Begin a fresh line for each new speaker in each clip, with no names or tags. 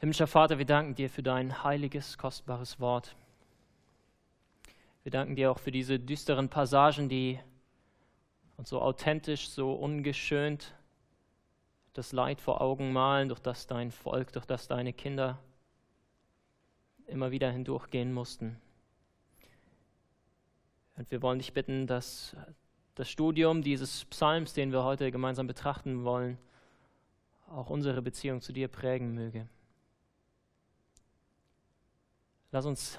Himmlischer Vater, wir danken dir für dein heiliges, kostbares Wort. Wir danken dir auch für diese düsteren Passagen, die uns so authentisch, so ungeschönt das Leid vor Augen malen, durch das dein Volk, durch das deine Kinder immer wieder hindurchgehen mussten. Und wir wollen dich bitten, dass das Studium dieses Psalms, den wir heute gemeinsam betrachten wollen, auch unsere Beziehung zu dir prägen möge. Lass uns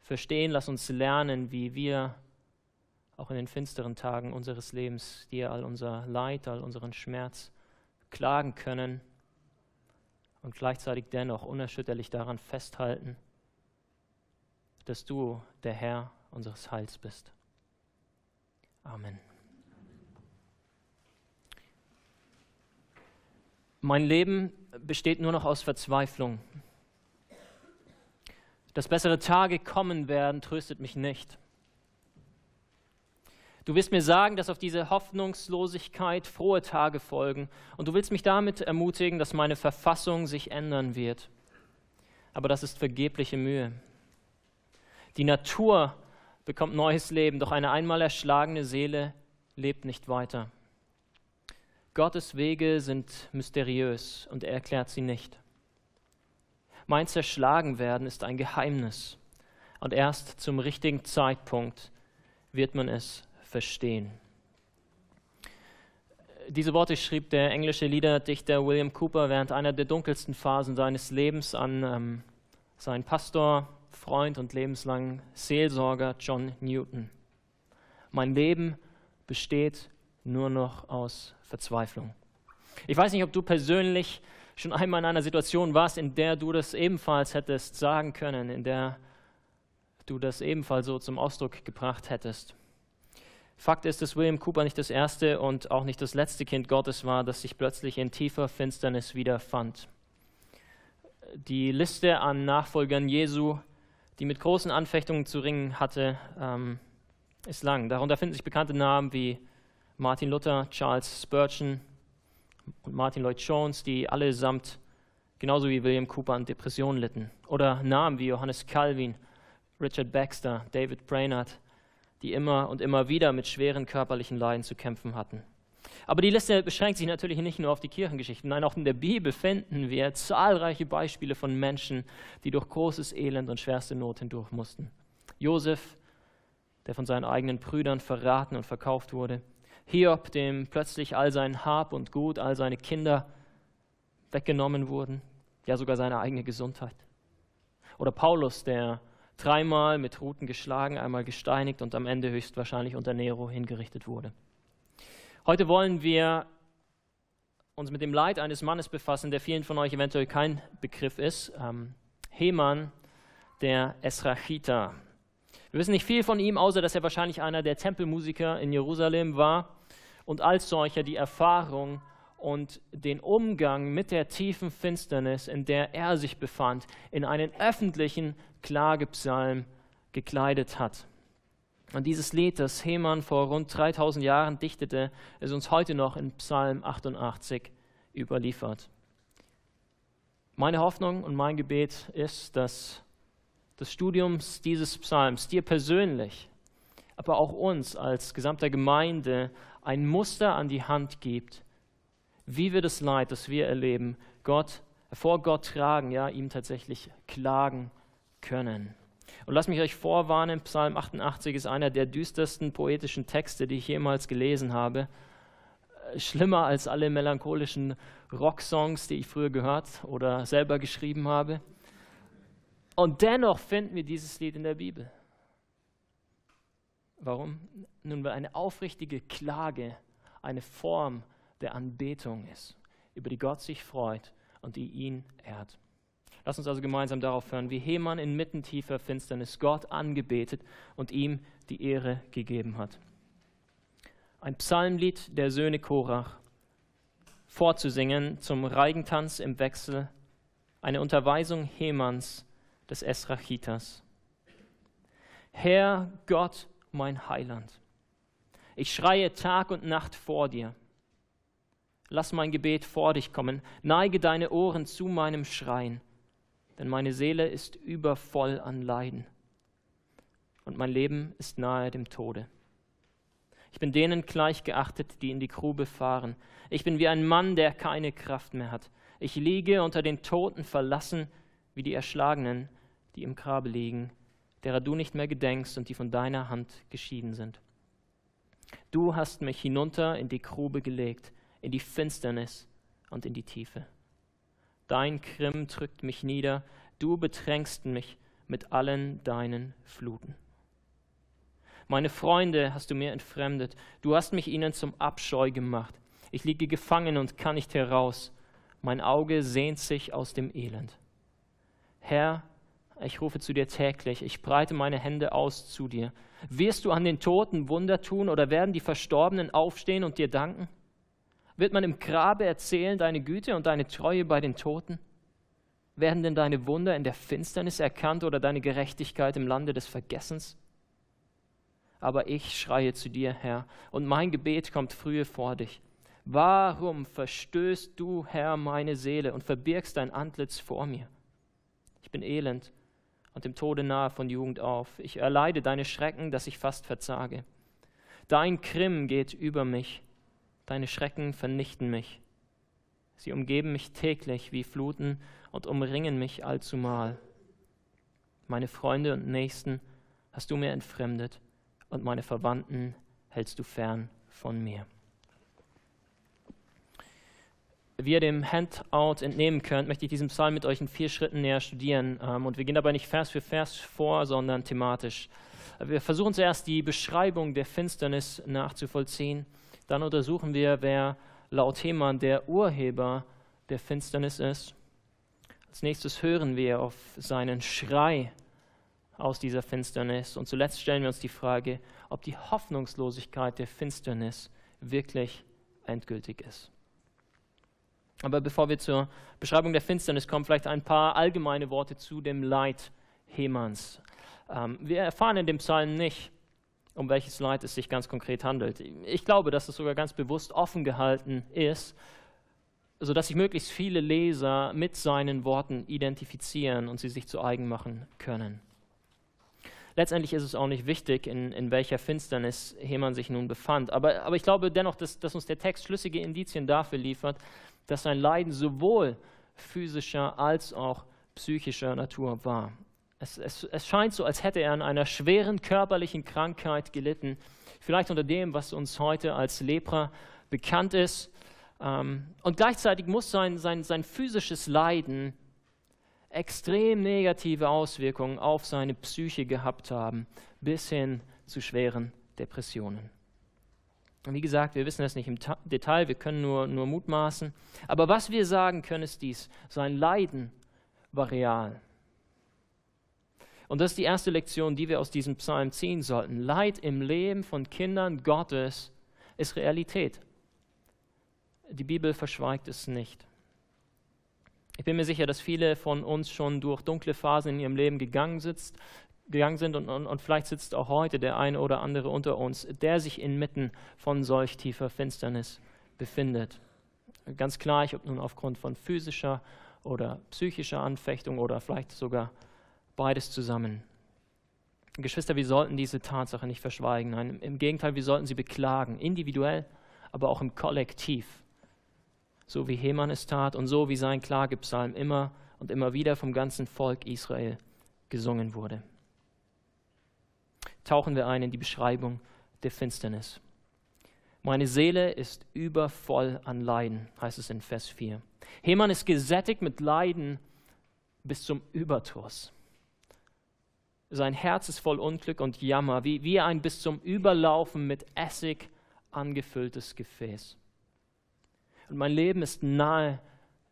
verstehen, lass uns lernen, wie wir auch in den finsteren Tagen unseres Lebens dir all unser Leid, all unseren Schmerz klagen können und gleichzeitig dennoch unerschütterlich daran festhalten, dass du der Herr unseres Heils bist. Amen. Mein Leben besteht nur noch aus Verzweiflung. Dass bessere Tage kommen werden, tröstet mich nicht. Du willst mir sagen, dass auf diese Hoffnungslosigkeit frohe Tage folgen und du willst mich damit ermutigen, dass meine Verfassung sich ändern wird. Aber das ist vergebliche Mühe. Die Natur bekommt neues Leben, doch eine einmal erschlagene Seele lebt nicht weiter. Gottes Wege sind mysteriös und er erklärt sie nicht. Mein Zerschlagenwerden ist ein Geheimnis und erst zum richtigen Zeitpunkt wird man es verstehen. Diese Worte schrieb der englische Liederdichter William Cooper während einer der dunkelsten Phasen seines Lebens an ähm, seinen Pastor, Freund und lebenslangen Seelsorger John Newton. Mein Leben besteht nur noch aus Verzweiflung. Ich weiß nicht, ob du persönlich schon einmal in einer Situation warst, in der du das ebenfalls hättest sagen können, in der du das ebenfalls so zum Ausdruck gebracht hättest. Fakt ist, dass William Cooper nicht das erste und auch nicht das letzte Kind Gottes war, das sich plötzlich in tiefer Finsternis wiederfand. Die Liste an Nachfolgern Jesu, die mit großen Anfechtungen zu ringen hatte, ähm, ist lang. Darunter finden sich bekannte Namen wie Martin Luther, Charles Spurgeon und Martin Lloyd Jones, die allesamt genauso wie William Cooper an Depressionen litten. Oder Namen wie Johannes Calvin, Richard Baxter, David Brainerd, die immer und immer wieder mit schweren körperlichen Leiden zu kämpfen hatten. Aber die Liste beschränkt sich natürlich nicht nur auf die Kirchengeschichten. Nein, auch in der Bibel finden wir zahlreiche Beispiele von Menschen, die durch großes Elend und schwerste Not hindurch mussten. Josef, der von seinen eigenen Brüdern verraten und verkauft wurde. Hiob, dem plötzlich all sein Hab und Gut, all seine Kinder weggenommen wurden, ja sogar seine eigene Gesundheit. Oder Paulus, der dreimal mit Ruten geschlagen, einmal gesteinigt und am Ende höchstwahrscheinlich unter Nero hingerichtet wurde. Heute wollen wir uns mit dem Leid eines Mannes befassen, der vielen von euch eventuell kein Begriff ist. Ähm, Heman, der Esrachita. Wir wissen nicht viel von ihm, außer dass er wahrscheinlich einer der Tempelmusiker in Jerusalem war und als solcher die Erfahrung und den Umgang mit der tiefen Finsternis, in der er sich befand, in einen öffentlichen Klagepsalm gekleidet hat. Und dieses Lied, das Heman vor rund 3000 Jahren dichtete, ist uns heute noch in Psalm 88 überliefert. Meine Hoffnung und mein Gebet ist, dass des Studiums dieses Psalms dir persönlich, aber auch uns als gesamter Gemeinde ein Muster an die Hand gibt, wie wir das Leid, das wir erleben, Gott, vor Gott tragen, ja, ihm tatsächlich klagen können. Und lasst mich euch vorwarnen, Psalm 88 ist einer der düstersten poetischen Texte, die ich jemals gelesen habe. Schlimmer als alle melancholischen Rocksongs, die ich früher gehört oder selber geschrieben habe. Und dennoch finden wir dieses Lied in der Bibel. Warum? Nun, weil eine aufrichtige Klage eine Form der Anbetung ist, über die Gott sich freut und die ihn ehrt. Lass uns also gemeinsam darauf hören, wie Heman inmitten tiefer Finsternis Gott angebetet und ihm die Ehre gegeben hat. Ein Psalmlied der Söhne Korach, vorzusingen zum Reigentanz im Wechsel, eine Unterweisung Hemans des Esrachitas. Herr Gott, mein Heiland, ich schreie Tag und Nacht vor dir. lass mein Gebet vor dich kommen, neige deine Ohren zu meinem Schreien, denn meine Seele ist übervoll an Leiden und mein Leben ist nahe dem Tode. Ich bin denen gleichgeachtet, die in die Grube fahren. Ich bin wie ein Mann, der keine Kraft mehr hat. Ich liege unter den Toten verlassen, wie die Erschlagenen, die im Grabe liegen, derer du nicht mehr gedenkst und die von deiner Hand geschieden sind. Du hast mich hinunter in die Grube gelegt, in die Finsternis und in die Tiefe. Dein Grimm drückt mich nieder, du bedrängst mich mit allen deinen Fluten. Meine Freunde hast du mir entfremdet, du hast mich ihnen zum Abscheu gemacht. Ich liege gefangen und kann nicht heraus. Mein Auge sehnt sich aus dem Elend. Herr, ich rufe zu dir täglich, ich breite meine Hände aus zu dir. Wirst du an den Toten Wunder tun oder werden die Verstorbenen aufstehen und dir danken? Wird man im Grabe erzählen deine Güte und deine Treue bei den Toten? Werden denn deine Wunder in der Finsternis erkannt oder deine Gerechtigkeit im Lande des Vergessens? Aber ich schreie zu dir, Herr, und mein Gebet kommt frühe vor dich. Warum verstößt du, Herr, meine Seele und verbirgst dein Antlitz vor mir? Bin elend und dem Tode nahe von Jugend auf. Ich erleide deine Schrecken, dass ich fast verzage. Dein Grimm geht über mich Deine Schrecken vernichten mich. Sie umgeben mich täglich wie Fluten und umringen mich allzumal. Meine Freunde und Nächsten hast du mir entfremdet und meine Verwandten hältst du fern von mir. Wie ihr dem Handout entnehmen könnt, möchte ich diesen Psalm mit euch in vier Schritten näher studieren. Ähm, und wir gehen dabei nicht Vers für Vers vor, sondern thematisch. Wir versuchen zuerst die Beschreibung der Finsternis nachzuvollziehen dann untersuchen wir, wer laut Hemann der Urheber der Finsternis ist. Als nächstes hören wir auf seinen Schrei aus dieser Finsternis. Und zuletzt stellen wir uns die Frage, ob die Hoffnungslosigkeit der Finsternis wirklich endgültig ist. Aber bevor wir zur Beschreibung der Finsternis kommen, vielleicht ein paar allgemeine Worte zu dem Leid Hemanns. Ähm, wir erfahren in dem Psalm nicht, um welches Leid es sich ganz konkret handelt. Ich glaube, dass es sogar ganz bewusst offen gehalten ist, sodass sich möglichst viele Leser mit seinen Worten identifizieren und sie sich zu eigen machen können. Letztendlich ist es auch nicht wichtig, in, in welcher Finsternis Heman sich nun befand. Aber, aber ich glaube dennoch, dass, dass uns der Text schlüssige Indizien dafür liefert, dass sein Leiden sowohl physischer als auch psychischer Natur war. Es, es, es, scheint so, als hätte er an einer schweren körperlichen Krankheit gelitten, vielleicht unter dem, was uns heute als Lepra bekannt ist. Ähm, und gleichzeitig muss sein, sein, sein physisches Leiden extrem negative Auswirkungen auf seine Psyche gehabt haben, bis hin zu schweren Depressionen. Wie gesagt, wir wissen das nicht im Detail, wir können nur, nur mutmaßen. Aber was wir sagen können, ist dies: Sein Leiden war real. Und das ist die erste Lektion, die wir aus diesem Psalm ziehen sollten. Leid im Leben von Kindern Gottes ist Realität. Die Bibel verschweigt es nicht. Ich bin mir sicher, dass viele von uns schon durch dunkle Phasen in ihrem Leben gegangen, sitzt, gegangen sind und, und, und vielleicht sitzt auch heute der eine oder andere unter uns, der sich inmitten von solch tiefer Finsternis befindet. Ganz gleich, ob nun aufgrund von physischer oder psychischer Anfechtung oder vielleicht sogar beides zusammen. Geschwister, wir sollten diese Tatsache nicht verschweigen. Nein, im Gegenteil, wir sollten sie beklagen, individuell, aber auch im Kollektiv. So wie Heman es tat und so wie sein Klagepsalm immer und immer wieder vom ganzen Volk Israel gesungen wurde. Tauchen wir ein in die Beschreibung der Finsternis. Meine Seele ist übervoll an Leiden, heißt es in Vers 4. Heman ist gesättigt mit Leiden bis zum Überdruss. Sein Herz ist voll Unglück und Jammer, wie, wie ein bis zum Überlaufen mit Essig angefülltes Gefäß. Und mein Leben ist nahe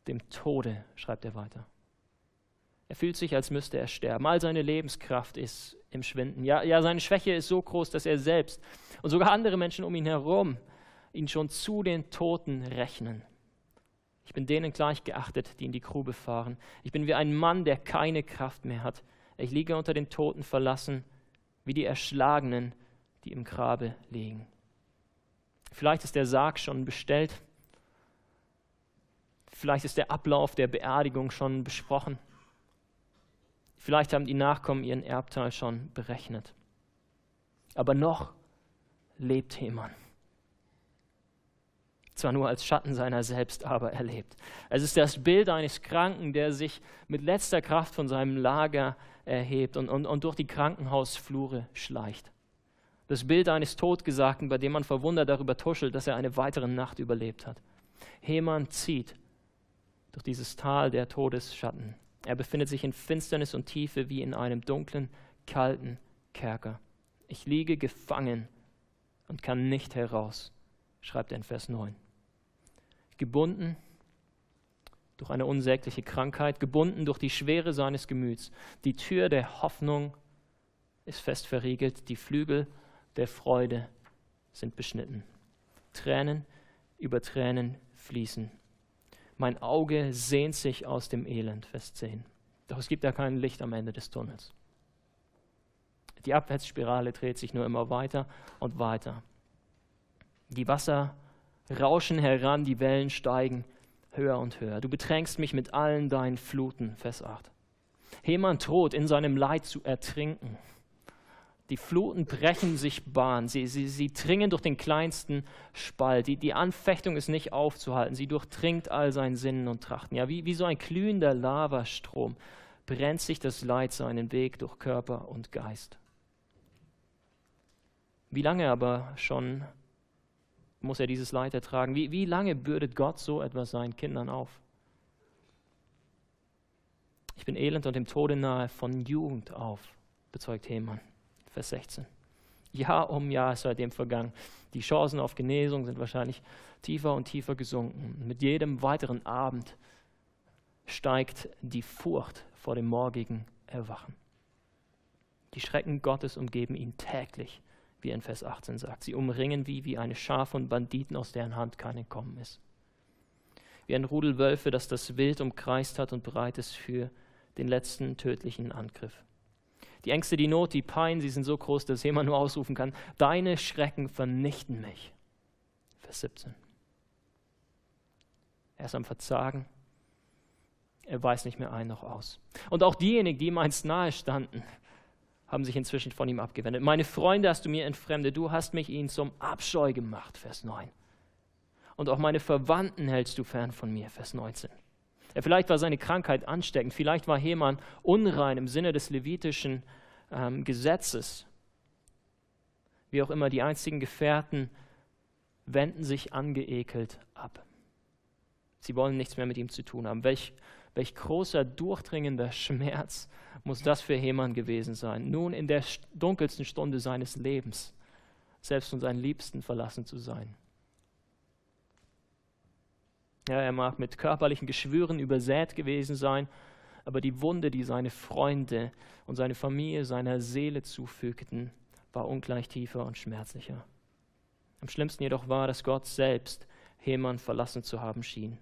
dem Tode, schreibt er weiter. Er fühlt sich, als müsste er sterben. All seine Lebenskraft ist im Schwinden. Ja, ja, seine Schwäche ist so groß, dass er selbst und sogar andere Menschen um ihn herum ihn schon zu den Toten rechnen. Ich bin denen gleich geachtet, die in die Grube fahren. Ich bin wie ein Mann, der keine Kraft mehr hat. Ich liege unter den Toten verlassen, wie die Erschlagenen, die im Grabe liegen. Vielleicht ist der Sarg schon bestellt Vielleicht ist der Ablauf der Beerdigung schon besprochen. Vielleicht haben die Nachkommen ihren Erbteil schon berechnet. Aber noch lebt Heman. Zwar nur als Schatten seiner selbst, aber er lebt. Es ist das Bild eines Kranken, der sich mit letzter Kraft von seinem Lager erhebt und, und, und durch die Krankenhausflure schleicht. Das Bild eines Todgesagten, bei dem man verwundert darüber tuschelt, dass er eine weitere Nacht überlebt hat. Heman zieht durch dieses Tal der Todesschatten. Er befindet sich in Finsternis und Tiefe wie in einem dunklen, kalten Kerker. Ich liege gefangen und kann nicht heraus, schreibt er in Vers 9. Gebunden durch eine unsägliche Krankheit, gebunden durch die Schwere seines Gemüts. Die Tür der Hoffnung ist fest verriegelt, die Flügel der Freude sind beschnitten. Tränen über Tränen fließen. Mein Auge sehnt sich aus dem Elend, Vers 10. Doch es gibt ja kein Licht am Ende des Tunnels. Die Abwärtsspirale dreht sich nur immer weiter und weiter. Die Wasser rauschen heran, die Wellen steigen höher und höher. Du bedrängst mich mit allen deinen Fluten, Vers 8. Heman droht, in seinem Leid zu ertrinken. Die Fluten brechen sich Bahn, sie, sie, sie dringen durch den kleinsten Spalt. Die, die Anfechtung ist nicht aufzuhalten, sie durchdringt all sein Sinnen und Trachten. Ja, wie, wie so ein glühender Lavastrom brennt sich das Leid seinen Weg durch Körper und Geist. Wie lange aber schon muss er dieses Leid ertragen? Wie, wie lange bürdet Gott so etwas seinen Kindern auf? Ich bin elend und dem Tode nahe von Jugend auf, bezeugt Hemann. Vers 16. Jahr um Jahr ist seitdem vergangen. Die Chancen auf Genesung sind wahrscheinlich tiefer und tiefer gesunken. Mit jedem weiteren Abend steigt die Furcht vor dem morgigen Erwachen. Die Schrecken Gottes umgeben ihn täglich, wie er in Vers 18 sagt. Sie umringen wie, wie eine Schar von Banditen, aus deren Hand kein Entkommen ist. Wie ein Rudel Wölfe, das das Wild umkreist hat und bereit ist für den letzten tödlichen Angriff. Die Ängste, die Not, die Pein, sie sind so groß, dass jemand nur ausrufen kann, deine Schrecken vernichten mich. Vers 17. Er ist am Verzagen. Er weiß nicht mehr ein noch aus. Und auch diejenigen, die ihm einst nahe standen, haben sich inzwischen von ihm abgewendet. Meine Freunde hast du mir entfremdet, du hast mich ihnen zum Abscheu gemacht, Vers 9. Und auch meine Verwandten hältst du fern von mir, Vers 19. Vielleicht war seine Krankheit ansteckend, vielleicht war Heman unrein im Sinne des levitischen ähm, Gesetzes. Wie auch immer, die einzigen Gefährten wenden sich angeekelt ab. Sie wollen nichts mehr mit ihm zu tun haben. Welch, welch großer, durchdringender Schmerz muss das für Heman gewesen sein, nun in der dunkelsten Stunde seines Lebens selbst von seinen Liebsten verlassen zu sein. Ja, er mag mit körperlichen Geschwüren übersät gewesen sein, aber die Wunde, die seine Freunde und seine Familie seiner Seele zufügten, war ungleich tiefer und schmerzlicher. Am schlimmsten jedoch war, dass Gott selbst Heman verlassen zu haben schien.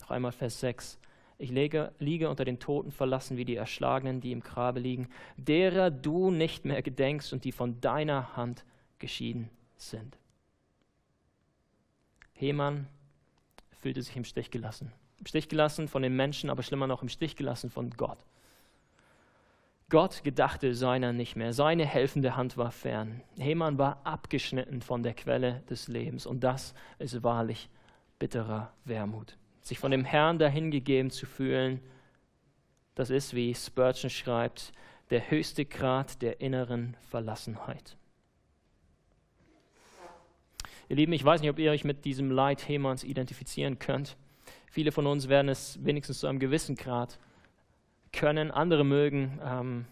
Noch einmal Vers 6. Ich lege, liege unter den Toten verlassen wie die Erschlagenen, die im Grabe liegen, derer du nicht mehr gedenkst und die von deiner Hand geschieden sind. Heman fühlte sich im Stich gelassen. Im Stich gelassen von den Menschen, aber schlimmer noch im Stich gelassen von Gott. Gott gedachte seiner nicht mehr. Seine helfende Hand war fern. Heman war abgeschnitten von der Quelle des Lebens. Und das ist wahrlich bitterer Wermut. Sich von dem Herrn dahingegeben zu fühlen, das ist, wie Spurgeon schreibt, der höchste Grad der inneren Verlassenheit. Ihr Lieben, ich weiß nicht, ob ihr euch mit diesem Leid Hemans identifizieren könnt. Viele von uns werden es wenigstens zu einem gewissen Grad können. Andere mögen ähm,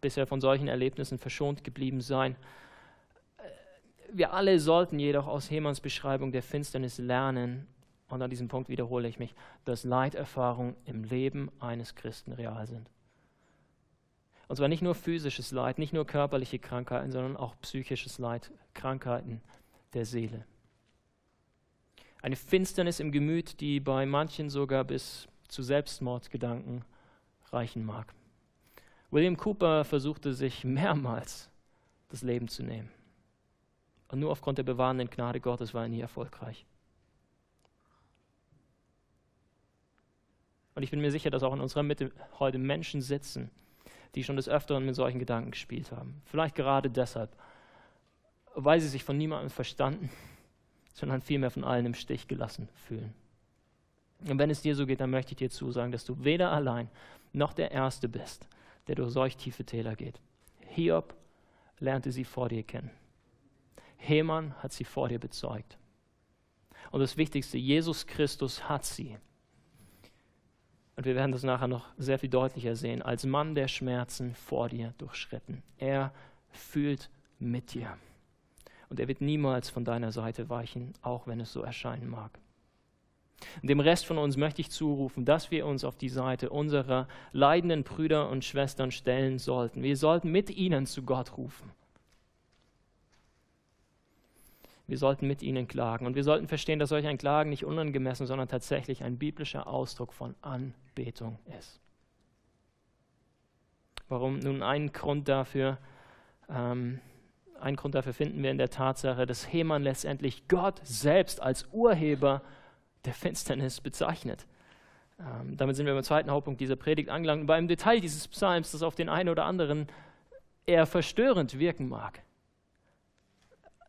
bisher von solchen Erlebnissen verschont geblieben sein. Wir alle sollten jedoch aus Hemans Beschreibung der Finsternis lernen, und an diesem Punkt wiederhole ich mich, dass Leiterfahrungen im Leben eines Christen real sind. Und zwar nicht nur physisches Leid, nicht nur körperliche Krankheiten, sondern auch psychisches Leid, Krankheiten, der Seele. Eine Finsternis im Gemüt, die bei manchen sogar bis zu Selbstmordgedanken reichen mag. William Cooper versuchte sich mehrmals das Leben zu nehmen. Und nur aufgrund der bewahrenden Gnade Gottes war er nie erfolgreich. ich bin mir sicher, dass auch in unserer Mitte heute Menschen sitzen, die schon des Öfteren mit solchen Gedanken gespielt haben. Vielleicht gerade deshalb, weil sie sich von niemandem verstanden, sondern vielmehr von allen im Stich gelassen fühlen. Und wenn es dir so geht, dann möchte ich dir zusagen, dass du weder allein noch der Erste bist, der durch solch tiefe Täler geht. Hiob lernte sie vor dir kennen. Heman hat sie vor dir bezeugt. Und das Wichtigste, Jesus Christus hat sie. Und wir werden das nachher noch sehr viel deutlicher sehen, als Mann der Schmerzen vor dir durchschritten. Er fühlt mit dir. Und er wird niemals von deiner Seite weichen, auch wenn es so erscheinen mag. Dem Rest von uns möchte ich zurufen, dass wir uns auf die Seite unserer leidenden Brüder und Schwestern stellen sollten. Wir sollten mit ihnen zu Gott rufen. Wir sollten mit ihnen klagen. Und wir sollten verstehen, dass solch ein Klagen nicht unangemessen, sondern tatsächlich ein biblischer Ausdruck von Anbetung ist. Warum? Nun, einen Grund dafür, ähm, einen Grund dafür finden wir in der Tatsache, dass Heman letztendlich Gott selbst als Urheber der Finsternis bezeichnet. Ähm, damit sind wir beim zweiten Hauptpunkt dieser Predigt angelangt. Beim Detail dieses Psalms, das auf den einen oder anderen eher verstörend wirken mag.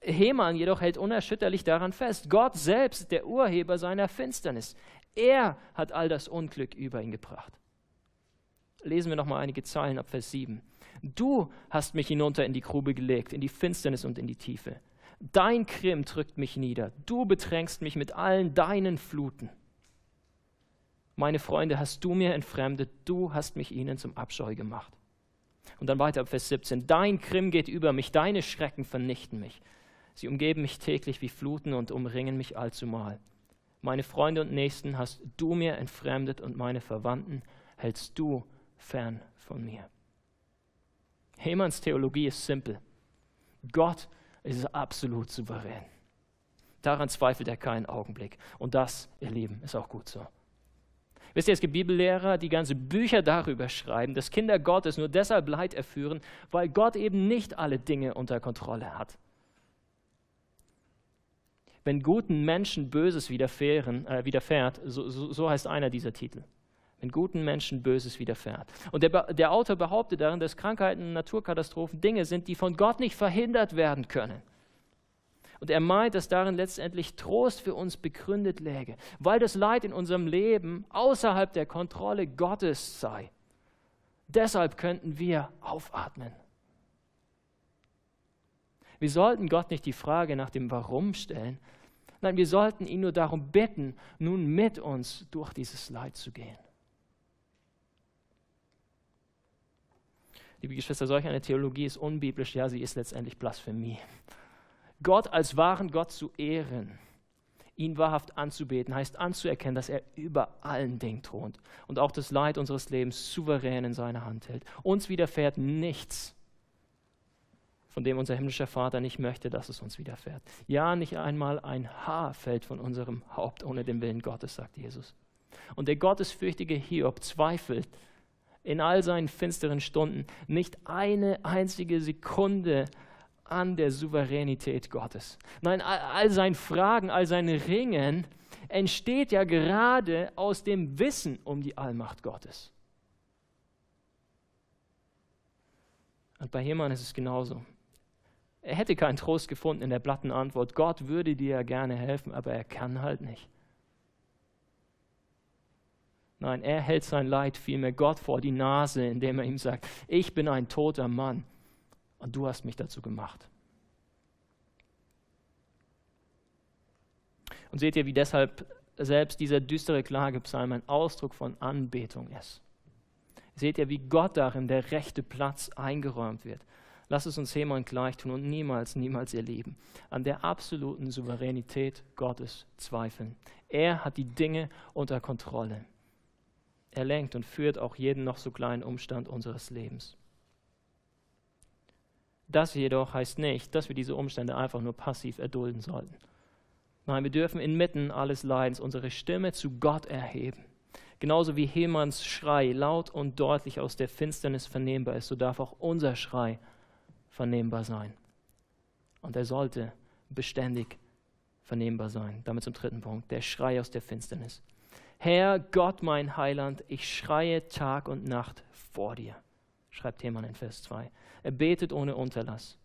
Heman jedoch hält unerschütterlich daran fest, Gott selbst, der Urheber seiner Finsternis, er hat all das Unglück über ihn gebracht. Lesen wir noch mal einige Zeilen ab Vers 7. Du hast mich hinunter in die Grube gelegt, in die Finsternis und in die Tiefe. Dein Krim drückt mich nieder. Du bedrängst mich mit allen deinen Fluten. Meine Freunde hast du mir entfremdet, du hast mich ihnen zum Abscheu gemacht. Und dann weiter ab Vers 17. Dein Krim geht über mich, deine Schrecken vernichten mich. Sie umgeben mich täglich wie Fluten und umringen mich allzumal. Meine Freunde und Nächsten hast du mir entfremdet und meine Verwandten hältst du fern von mir. Hemans Theologie ist simpel. Gott ist absolut souverän. Daran zweifelt er keinen Augenblick. Und das, ihr Lieben, ist auch gut so. Wisst ihr, es gibt Bibellehrer, die ganze Bücher darüber schreiben, dass Kinder Gottes nur deshalb Leid erführen, weil Gott eben nicht alle Dinge unter Kontrolle hat wenn guten Menschen Böses äh, widerfährt, so, so, so heißt einer dieser Titel. Wenn guten Menschen Böses widerfährt. Und der, der Autor behauptet darin, dass Krankheiten, Naturkatastrophen Dinge sind, die von Gott nicht verhindert werden können. Und er meint, dass darin letztendlich Trost für uns begründet läge, weil das Leid in unserem Leben außerhalb der Kontrolle Gottes sei. Deshalb könnten wir aufatmen. Wir sollten Gott nicht die Frage nach dem Warum stellen, Nein, wir sollten ihn nur darum bitten, nun mit uns durch dieses Leid zu gehen. Liebe Geschwister, solch eine Theologie ist unbiblisch, ja, sie ist letztendlich Blasphemie. Gott als wahren Gott zu ehren, ihn wahrhaft anzubeten, heißt anzuerkennen, dass er über allen Dingen thront und auch das Leid unseres Lebens souverän in seiner Hand hält. Uns widerfährt nichts, von dem unser himmlischer Vater nicht möchte, dass es uns widerfährt. Ja, nicht einmal ein Haar fällt von unserem Haupt ohne den Willen Gottes, sagt Jesus. Und der gottesfürchtige Hiob zweifelt in all seinen finsteren Stunden nicht eine einzige Sekunde an der Souveränität Gottes. Nein, all sein Fragen, all sein Ringen entsteht ja gerade aus dem Wissen um die Allmacht Gottes. Und bei Heman ist es genauso. Er hätte keinen Trost gefunden in der platten Antwort. Gott würde dir ja gerne helfen, aber er kann halt nicht. Nein, er hält sein Leid vielmehr Gott vor die Nase, indem er ihm sagt, ich bin ein toter Mann und du hast mich dazu gemacht. Und seht ihr, wie deshalb selbst dieser düstere Klagepsalm ein Ausdruck von Anbetung ist. Seht ihr, wie Gott darin der rechte Platz eingeräumt wird. Lass es uns Heman gleich tun und niemals, niemals ihr Leben an der absoluten Souveränität Gottes zweifeln. Er hat die Dinge unter Kontrolle. Er lenkt und führt auch jeden noch so kleinen Umstand unseres Lebens. Das jedoch heißt nicht, dass wir diese Umstände einfach nur passiv erdulden sollten. Nein, wir dürfen inmitten alles Leidens unsere Stimme zu Gott erheben. Genauso wie Hemans Schrei laut und deutlich aus der Finsternis vernehmbar ist, so darf auch unser Schrei vernehmbar sein. Und er sollte beständig vernehmbar sein. Damit zum dritten Punkt, der Schrei aus der Finsternis. Herr Gott, mein Heiland, ich schreie Tag und Nacht vor dir, schreibt Hemann in Vers 2. Er betet ohne Unterlass.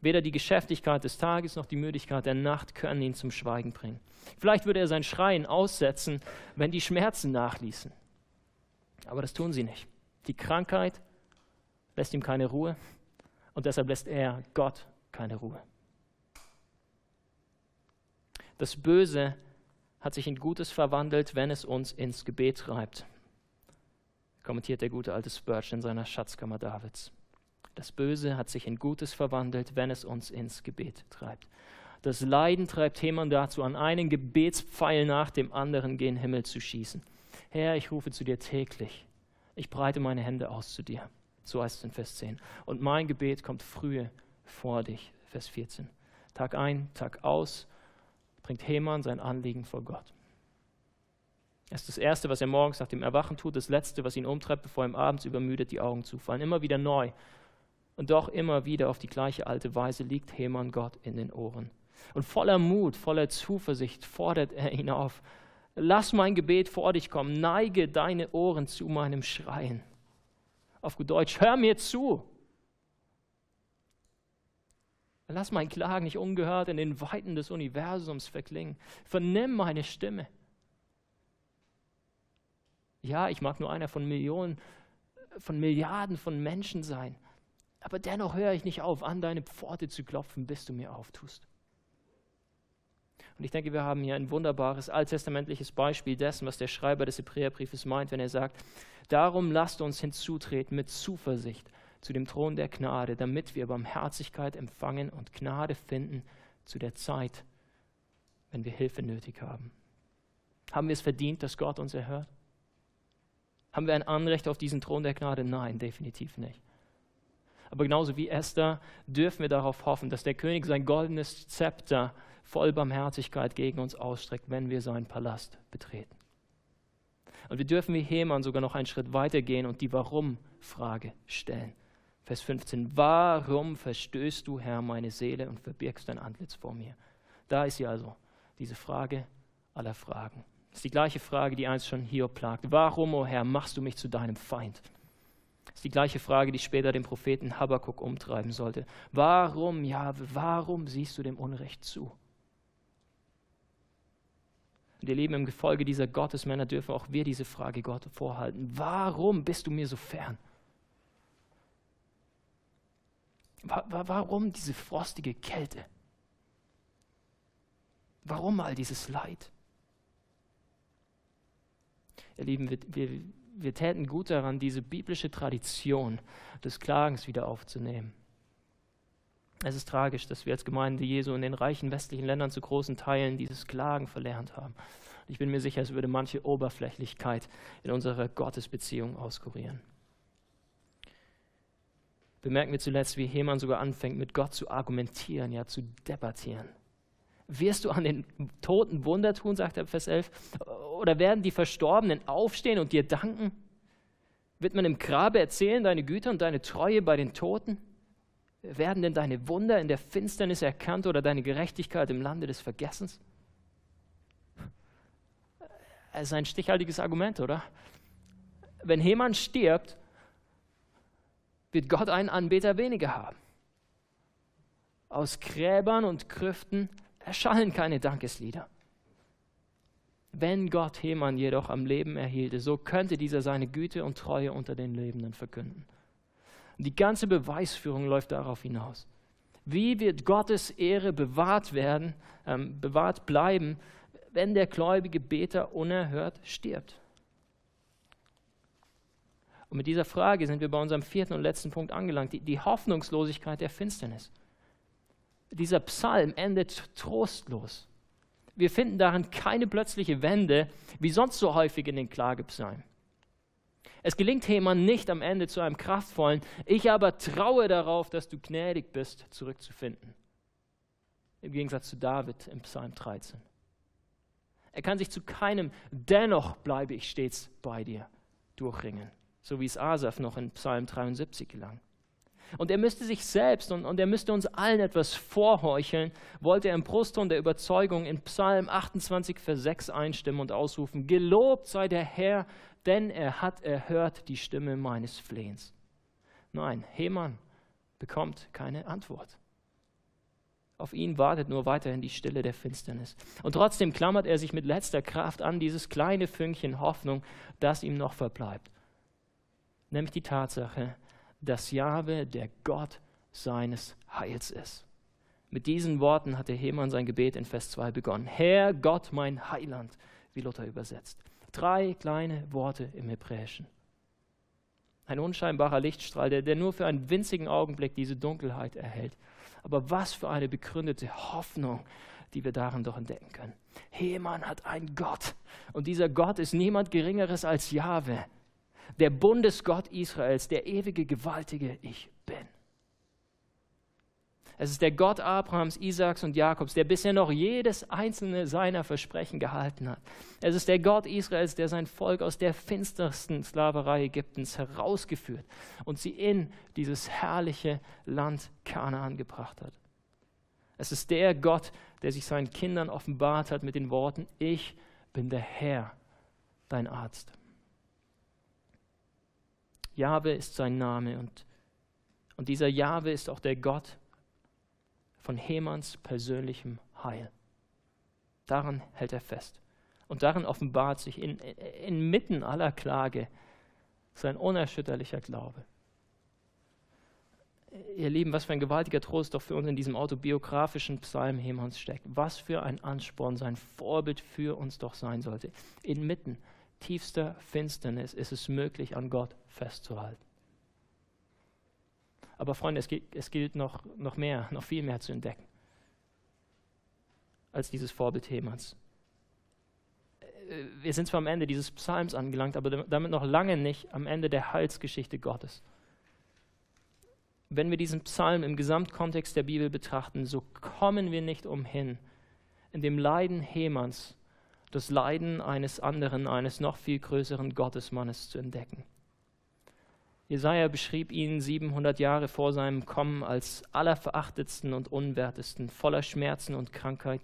Weder die Geschäftigkeit des Tages noch die Müdigkeit der Nacht können ihn zum Schweigen bringen. Vielleicht würde er sein Schreien aussetzen, wenn die Schmerzen nachließen. Aber das tun sie nicht. Die Krankheit lässt ihm keine Ruhe und deshalb lässt er Gott keine Ruhe. Das Böse hat sich in Gutes verwandelt, wenn es uns ins Gebet treibt, kommentiert der gute alte Spurgeon in seiner Schatzkammer Davids. Das Böse hat sich in Gutes verwandelt, wenn es uns ins Gebet treibt. Das Leiden treibt Heman dazu, an einen Gebetspfeil nach dem anderen gen Himmel zu schießen. Herr, ich rufe zu dir täglich. Ich breite meine Hände aus zu dir. So heißt es in Vers 10. Und mein Gebet kommt frühe vor dich. Vers 14. Tag ein, Tag aus bringt Heman sein Anliegen vor Gott. Das ist das Erste, was er morgens nach dem Erwachen tut, das Letzte, was ihn umtreibt, bevor ihm abends übermüdet die Augen zufallen. Immer wieder neu. Und doch immer wieder auf die gleiche alte Weise liegt Heman Gott in den Ohren. Und voller Mut, voller Zuversicht fordert er ihn auf. Lass mein Gebet vor dich kommen, neige deine Ohren zu meinem Schreien. Auf gut Deutsch, hör mir zu. Lass mein Klagen nicht ungehört in den Weiten des Universums verklingen. Vernimm meine Stimme. Ja, ich mag nur einer von Millionen, von Milliarden von Menschen sein, aber dennoch höre ich nicht auf, an deine Pforte zu klopfen, bis du mir auftust. Und ich denke, wir haben hier ein wunderbares alttestamentliches Beispiel dessen, was der Schreiber des Hebräerbriefes meint, wenn er sagt, darum lasst uns hinzutreten mit Zuversicht zu dem Thron der Gnade, damit wir Barmherzigkeit empfangen und Gnade finden zu der Zeit, wenn wir Hilfe nötig haben. Haben wir es verdient, dass Gott uns erhört? Haben wir ein Anrecht auf diesen Thron der Gnade? Nein, definitiv nicht. Aber genauso wie Esther dürfen wir darauf hoffen, dass der König sein goldenes Zepter voll Barmherzigkeit gegen uns ausstreckt, wenn wir seinen Palast betreten. Und wir dürfen wie Heman sogar noch einen Schritt weiter gehen und die Warum-Frage stellen. Vers 15. Warum verstößt du, Herr, meine Seele und verbirgst dein Antlitz vor mir? Da ist sie also, diese Frage aller Fragen. Das ist die gleiche Frage, die einst schon hier plagt. Warum, o oh Herr, machst du mich zu deinem Feind? Das ist die gleiche Frage, die später den Propheten Habakkuk umtreiben sollte. Warum, ja, warum siehst du dem Unrecht zu? Und ihr Leben im Gefolge dieser Gottesmänner dürfen auch wir diese Frage Gott vorhalten. Warum bist du mir so fern? Warum diese frostige Kälte? Warum all dieses Leid? Ihr Lieben, wir, wir, wir täten gut daran, diese biblische Tradition des Klagens wieder aufzunehmen. Es ist tragisch, dass wir als Gemeinde Jesu in den reichen westlichen Ländern zu großen Teilen dieses Klagen verlernt haben. Ich bin mir sicher, es würde manche Oberflächlichkeit in unserer Gottesbeziehung auskurieren bemerken wir zuletzt, wie Heman sogar anfängt, mit Gott zu argumentieren, ja, zu debattieren. Wirst du an den Toten Wunder tun, sagt er Vers 11, oder werden die Verstorbenen aufstehen und dir danken? Wird man im Grabe erzählen, deine Güter und deine Treue bei den Toten? Werden denn deine Wunder in der Finsternis erkannt oder deine Gerechtigkeit im Lande des Vergessens? Es ist ein stichhaltiges Argument, oder? Wenn Heman stirbt, wird Gott einen Anbeter weniger haben. Aus Gräbern und Grüften erschallen keine Dankeslieder. Wenn Gott Heman jedoch am Leben erhielte, so könnte dieser seine Güte und Treue unter den Lebenden verkünden. Die ganze Beweisführung läuft darauf hinaus. Wie wird Gottes Ehre bewahrt werden, ähm, bewahrt bleiben, wenn der gläubige Beter unerhört stirbt? Und mit dieser Frage sind wir bei unserem vierten und letzten Punkt angelangt, die, die Hoffnungslosigkeit der Finsternis. Dieser Psalm endet trostlos. Wir finden darin keine plötzliche Wende, wie sonst so häufig in den Klagepsalmen. Es gelingt Heman nicht am Ende zu einem kraftvollen, ich aber traue darauf, dass du gnädig bist, zurückzufinden. Im Gegensatz zu David im Psalm 13. Er kann sich zu keinem, dennoch bleibe ich stets bei dir, durchringen so wie es Asaf noch in Psalm 73 gelang. Und er müsste sich selbst und, und er müsste uns allen etwas vorheucheln, wollte er im Brustton der Überzeugung in Psalm 28, Vers 6 einstimmen und ausrufen, Gelobt sei der Herr, denn er hat erhört die Stimme meines Flehens. Nein, Heman bekommt keine Antwort. Auf ihn wartet nur weiterhin die Stille der Finsternis. Und trotzdem klammert er sich mit letzter Kraft an dieses kleine Fünkchen Hoffnung, das ihm noch verbleibt. Nämlich die Tatsache, dass Jahwe der Gott seines Heils ist. Mit diesen Worten hat der Hemann sein Gebet in Vers 2 begonnen. Herr Gott, mein Heiland, wie Luther übersetzt. Drei kleine Worte im Hebräischen. Ein unscheinbarer Lichtstrahl, der, der nur für einen winzigen Augenblick diese Dunkelheit erhält. Aber was für eine begründete Hoffnung, die wir darin doch entdecken können. Heman hat einen Gott. Und dieser Gott ist niemand Geringeres als Jahwe, der Bundesgott Israels, der ewige, gewaltige Ich bin. Es ist der Gott Abrahams, Isaaks und Jakobs, der bisher noch jedes einzelne seiner Versprechen gehalten hat. Es ist der Gott Israels, der sein Volk aus der finstersten Sklaverei Ägyptens herausgeführt und sie in dieses herrliche Land Kanaan gebracht hat. Es ist der Gott, der sich seinen Kindern offenbart hat mit den Worten, ich bin der Herr, dein Arzt. Jahwe ist sein Name und, und dieser Jahwe ist auch der Gott, von Hemans persönlichem Heil. Daran hält er fest. Und darin offenbart sich in, inmitten aller Klage sein unerschütterlicher Glaube. Ihr Lieben, was für ein gewaltiger Trost doch für uns in diesem autobiografischen Psalm Hemans steckt. Was für ein Ansporn, sein Vorbild für uns doch sein sollte. Inmitten tiefster Finsternis ist es möglich, an Gott festzuhalten. Aber Freunde, es gilt, es gilt noch, noch mehr, noch viel mehr zu entdecken als dieses Vorbild Hemans. Äh, wir sind zwar am Ende dieses Psalms angelangt, aber damit noch lange nicht am Ende der Heilsgeschichte Gottes. Wenn wir diesen Psalm im Gesamtkontext der Bibel betrachten, so kommen wir nicht umhin, in dem Leiden Hemans das Leiden eines anderen, eines noch viel größeren Gottesmannes zu entdecken. Jesaja beschrieb ihn 700 Jahre vor seinem Kommen als allerverachtetsten und unwertesten, voller Schmerzen und Krankheit,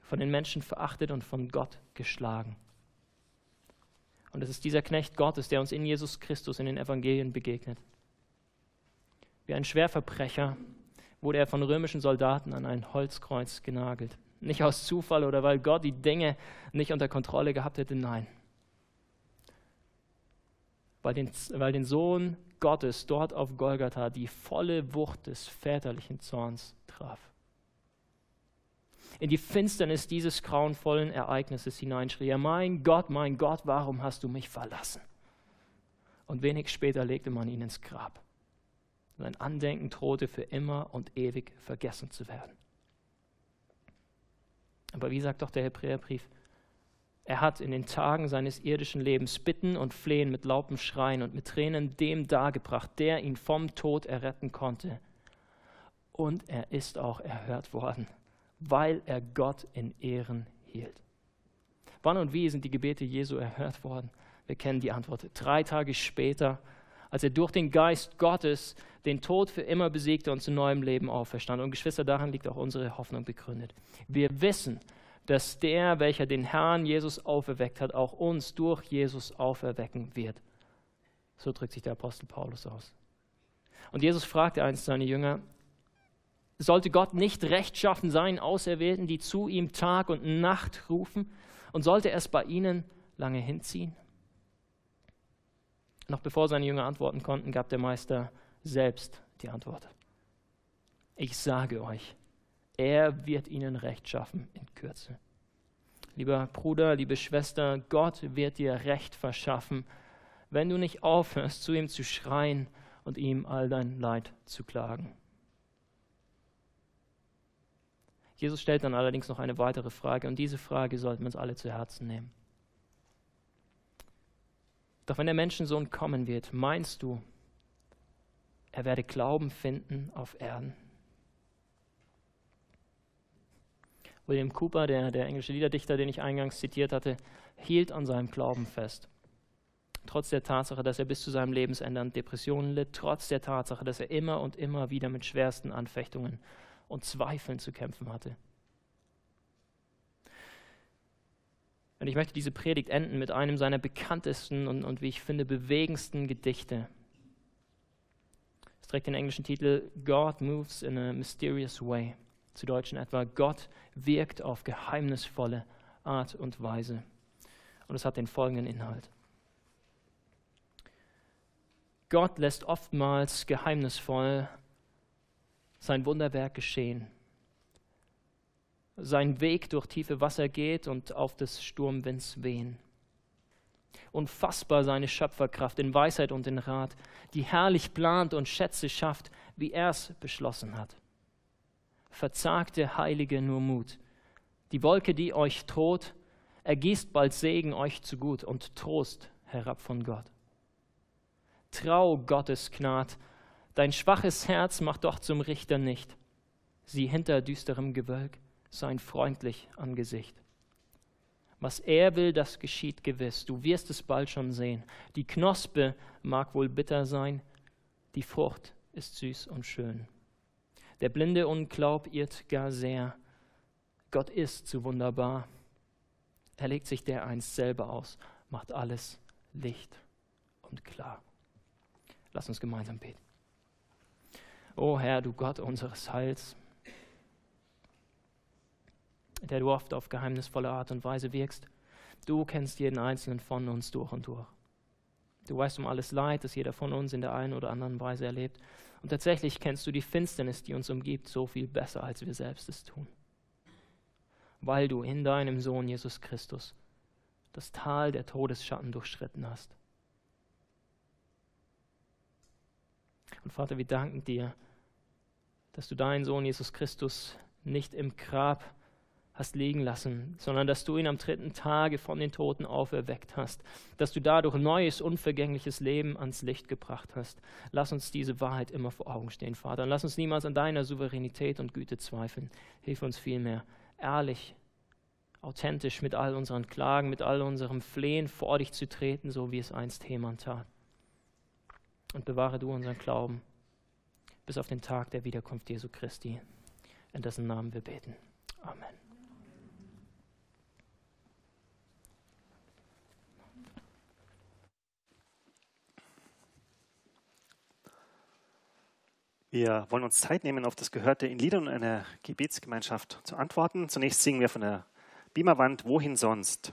von den Menschen verachtet und von Gott geschlagen. Und es ist dieser Knecht Gottes, der uns in Jesus Christus in den Evangelien begegnet. Wie ein Schwerverbrecher wurde er von römischen Soldaten an ein Holzkreuz genagelt. Nicht aus Zufall oder weil Gott die Dinge nicht unter Kontrolle gehabt hätte, nein weil den, weil den Sohn Gottes dort auf Golgatha die volle Wucht des väterlichen Zorns traf. In die Finsternis dieses grauenvollen Ereignisses hineinschrie er, mein Gott, mein Gott, warum hast du mich verlassen? Und wenig später legte man ihn ins Grab. Sein Andenken drohte für immer und ewig vergessen zu werden. Aber wie sagt doch der Hebräerbrief, er hat in den Tagen seines irdischen Lebens Bitten und Flehen mit laupem Schreien und mit Tränen dem dargebracht, der ihn vom Tod erretten konnte. Und er ist auch erhört worden, weil er Gott in Ehren hielt. Wann und wie sind die Gebete Jesu erhört worden? Wir kennen die Antwort. Drei Tage später, als er durch den Geist Gottes den Tod für immer besiegte und zu neuem Leben auferstand. Und Geschwister, daran liegt auch unsere Hoffnung begründet. Wir wissen, dass der, welcher den Herrn Jesus auferweckt hat, auch uns durch Jesus auferwecken wird. So drückt sich der Apostel Paulus aus. Und Jesus fragte einst seine Jünger, sollte Gott nicht rechtschaffen sein, Auserwählten, die zu ihm Tag und Nacht rufen, und sollte es bei ihnen lange hinziehen? Noch bevor seine Jünger antworten konnten, gab der Meister selbst die Antwort. Ich sage euch, er wird ihnen Recht schaffen in Kürze. Lieber Bruder, liebe Schwester, Gott wird dir Recht verschaffen, wenn du nicht aufhörst, zu ihm zu schreien und ihm all dein Leid zu klagen. Jesus stellt dann allerdings noch eine weitere Frage und diese Frage sollten wir uns alle zu Herzen nehmen. Doch wenn der Menschensohn kommen wird, meinst du, er werde Glauben finden auf Erden? William Cooper, der, der englische Liederdichter, den ich eingangs zitiert hatte, hielt an seinem Glauben fest. trotz der Tatsache, dass er bis zu seinem Lebensende an Depressionen litt, trotz der Tatsache, dass er immer und immer wieder mit schwersten Anfechtungen und Zweifeln zu kämpfen hatte. Und ich möchte diese Predigt enden mit einem seiner bekanntesten und, und wie ich finde, bewegendsten Gedichte. Es trägt den englischen Titel God Moves in a Mysterious Way. Zu Deutschen etwa Gott wirkt auf geheimnisvolle Art und Weise. Und es hat den folgenden Inhalt. Gott lässt oftmals geheimnisvoll sein Wunderwerk geschehen sein Weg durch tiefe Wasser geht und auf des Sturmwinds wehen. Unfassbar seine Schöpferkraft in Weisheit und in Rat, die herrlich plant und Schätze schafft, wie er es beschlossen hat. Verzagte Heilige nur Mut. Die Wolke, die euch droht, ergießt bald Segen euch zu gut und Trost herab von Gott. Trau Gottes Gnad, dein schwaches Herz macht doch zum Richter nicht. Sieh hinter düsterem Gewölk sein freundlich Angesicht. Was er will, das geschieht gewiss. Du wirst es bald schon sehen. Die Knospe mag wohl bitter sein, die Frucht ist süß und schön. Der blinde Unglaub irrt gar sehr. Gott ist zu wunderbar. Er legt sich dereinst selber aus, macht alles Licht und klar. Lass uns gemeinsam beten. O Herr, du Gott unseres Heils, der du oft auf geheimnisvolle Art und Weise wirkst. Du kennst jeden einzelnen von uns durch und durch. Du weißt um alles Leid, das jeder von uns in der einen oder anderen Weise erlebt. Und tatsächlich kennst du die Finsternis, die uns umgibt, so viel besser, als wir selbst es tun. Weil du in deinem Sohn Jesus Christus das Tal der Todesschatten durchschritten hast. Und Vater, wir danken dir, dass du deinen Sohn Jesus Christus nicht im Grab hast liegen lassen, sondern dass du ihn am dritten Tage von den Toten auferweckt hast, dass du dadurch neues, unvergängliches Leben ans Licht gebracht hast. Lass uns diese Wahrheit immer vor Augen stehen, Vater, und lass uns niemals an deiner Souveränität und Güte zweifeln. Hilf uns vielmehr, ehrlich, authentisch mit all unseren Klagen, mit all unserem Flehen vor dich zu treten, so wie es einst Heman tat. Und bewahre du unseren Glauben bis auf den Tag der Wiederkunft Jesu Christi, in dessen Namen wir beten. Amen.
Wir wollen uns Zeit nehmen, auf das Gehörte in Liedern und einer Gebetsgemeinschaft zu antworten. Zunächst singen wir von der Beamerwand Wohin sonst?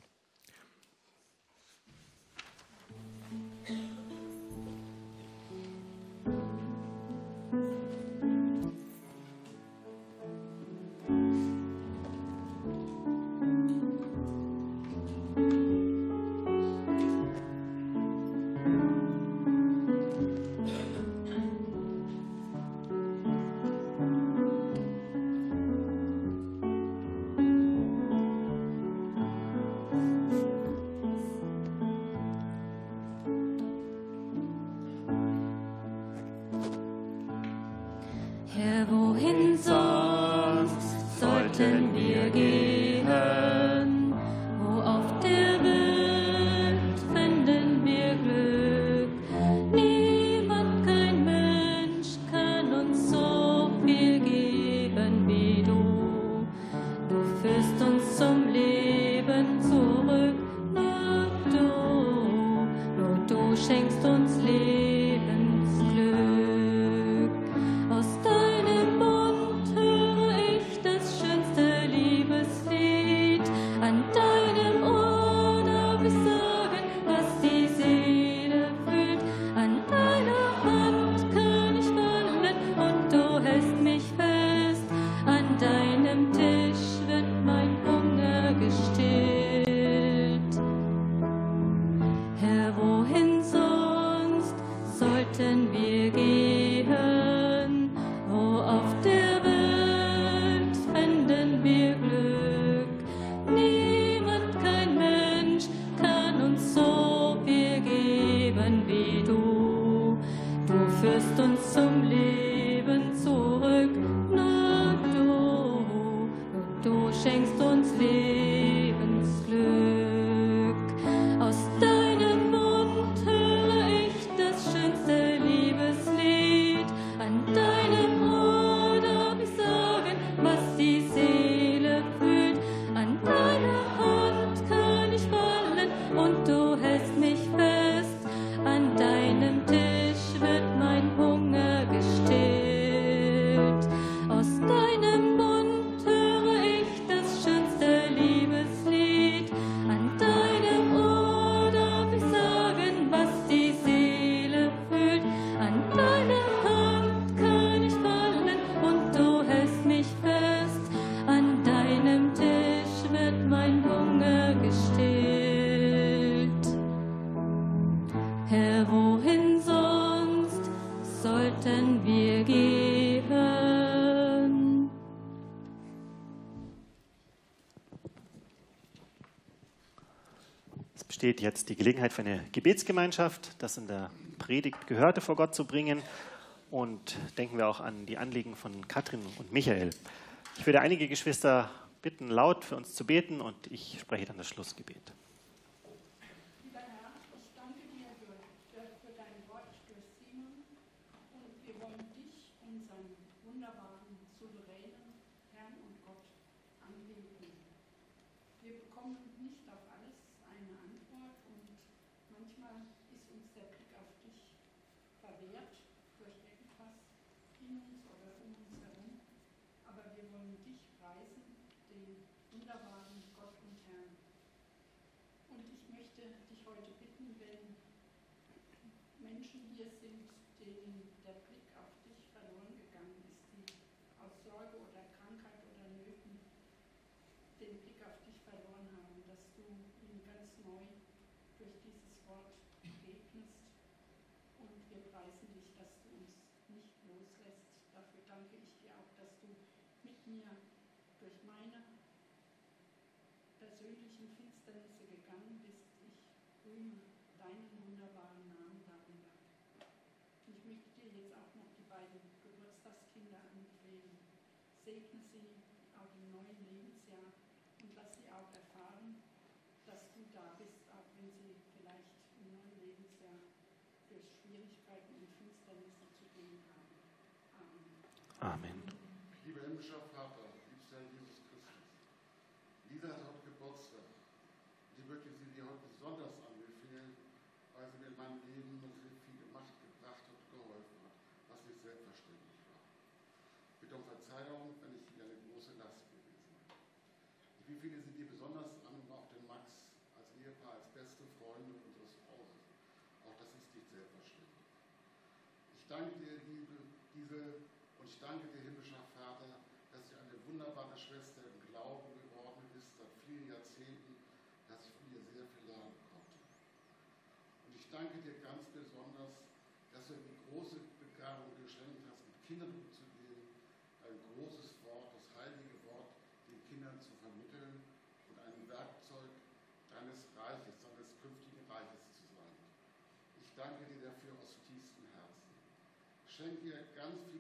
Jetzt die Gelegenheit für eine Gebetsgemeinschaft, das in der Predigt Gehörte vor Gott zu bringen. Und denken wir auch an die Anliegen von Katrin und Michael. Ich würde einige Geschwister bitten, laut für uns zu beten und ich spreche dann das Schlussgebet. möchte dich heute bitten, wenn Menschen hier sind, denen der Blick auf dich verloren gegangen ist, die aus Sorge oder Krankheit oder Nöten den Blick auf dich verloren haben, dass du ihnen ganz neu durch dieses Wort begegnest. Und wir preisen dich, dass du uns nicht loslässt. Dafür danke ich dir auch, dass du mit mir Amen.
Lieber himmlischer Vater, liebster Jesus Christus, Lisa hat heute Geburtstag. Die möchte sie dir heute besonders anbefehlen, weil sie mir in meinem Leben sehr viel gemacht, gebracht hat, geholfen hat, was nicht selbstverständlich war. Bitte um Verzeihung, wenn ich dir eine große Last gewesen bin. Ich befehle sie dir besonders an und auch den Max als Ehepaar, als beste Freunde unseres Hauses. Auch das ist nicht selbstverständlich. Ich danke dir, liebe, diese danke dir, himmlischer Vater, dass sie eine wunderbare Schwester im Glauben geworden ist, seit vielen Jahrzehnten, dass ich von ihr sehr viel lernen konnte. Und ich danke dir ganz besonders, dass du die große Begabung geschenkt hast, mit Kindern umzugehen, ein großes Wort, das heilige Wort, den Kindern zu vermitteln und ein Werkzeug deines Reiches, deines künftigen Reiches zu sein. Ich danke dir dafür aus tiefstem Herzen. Schenk ihr ganz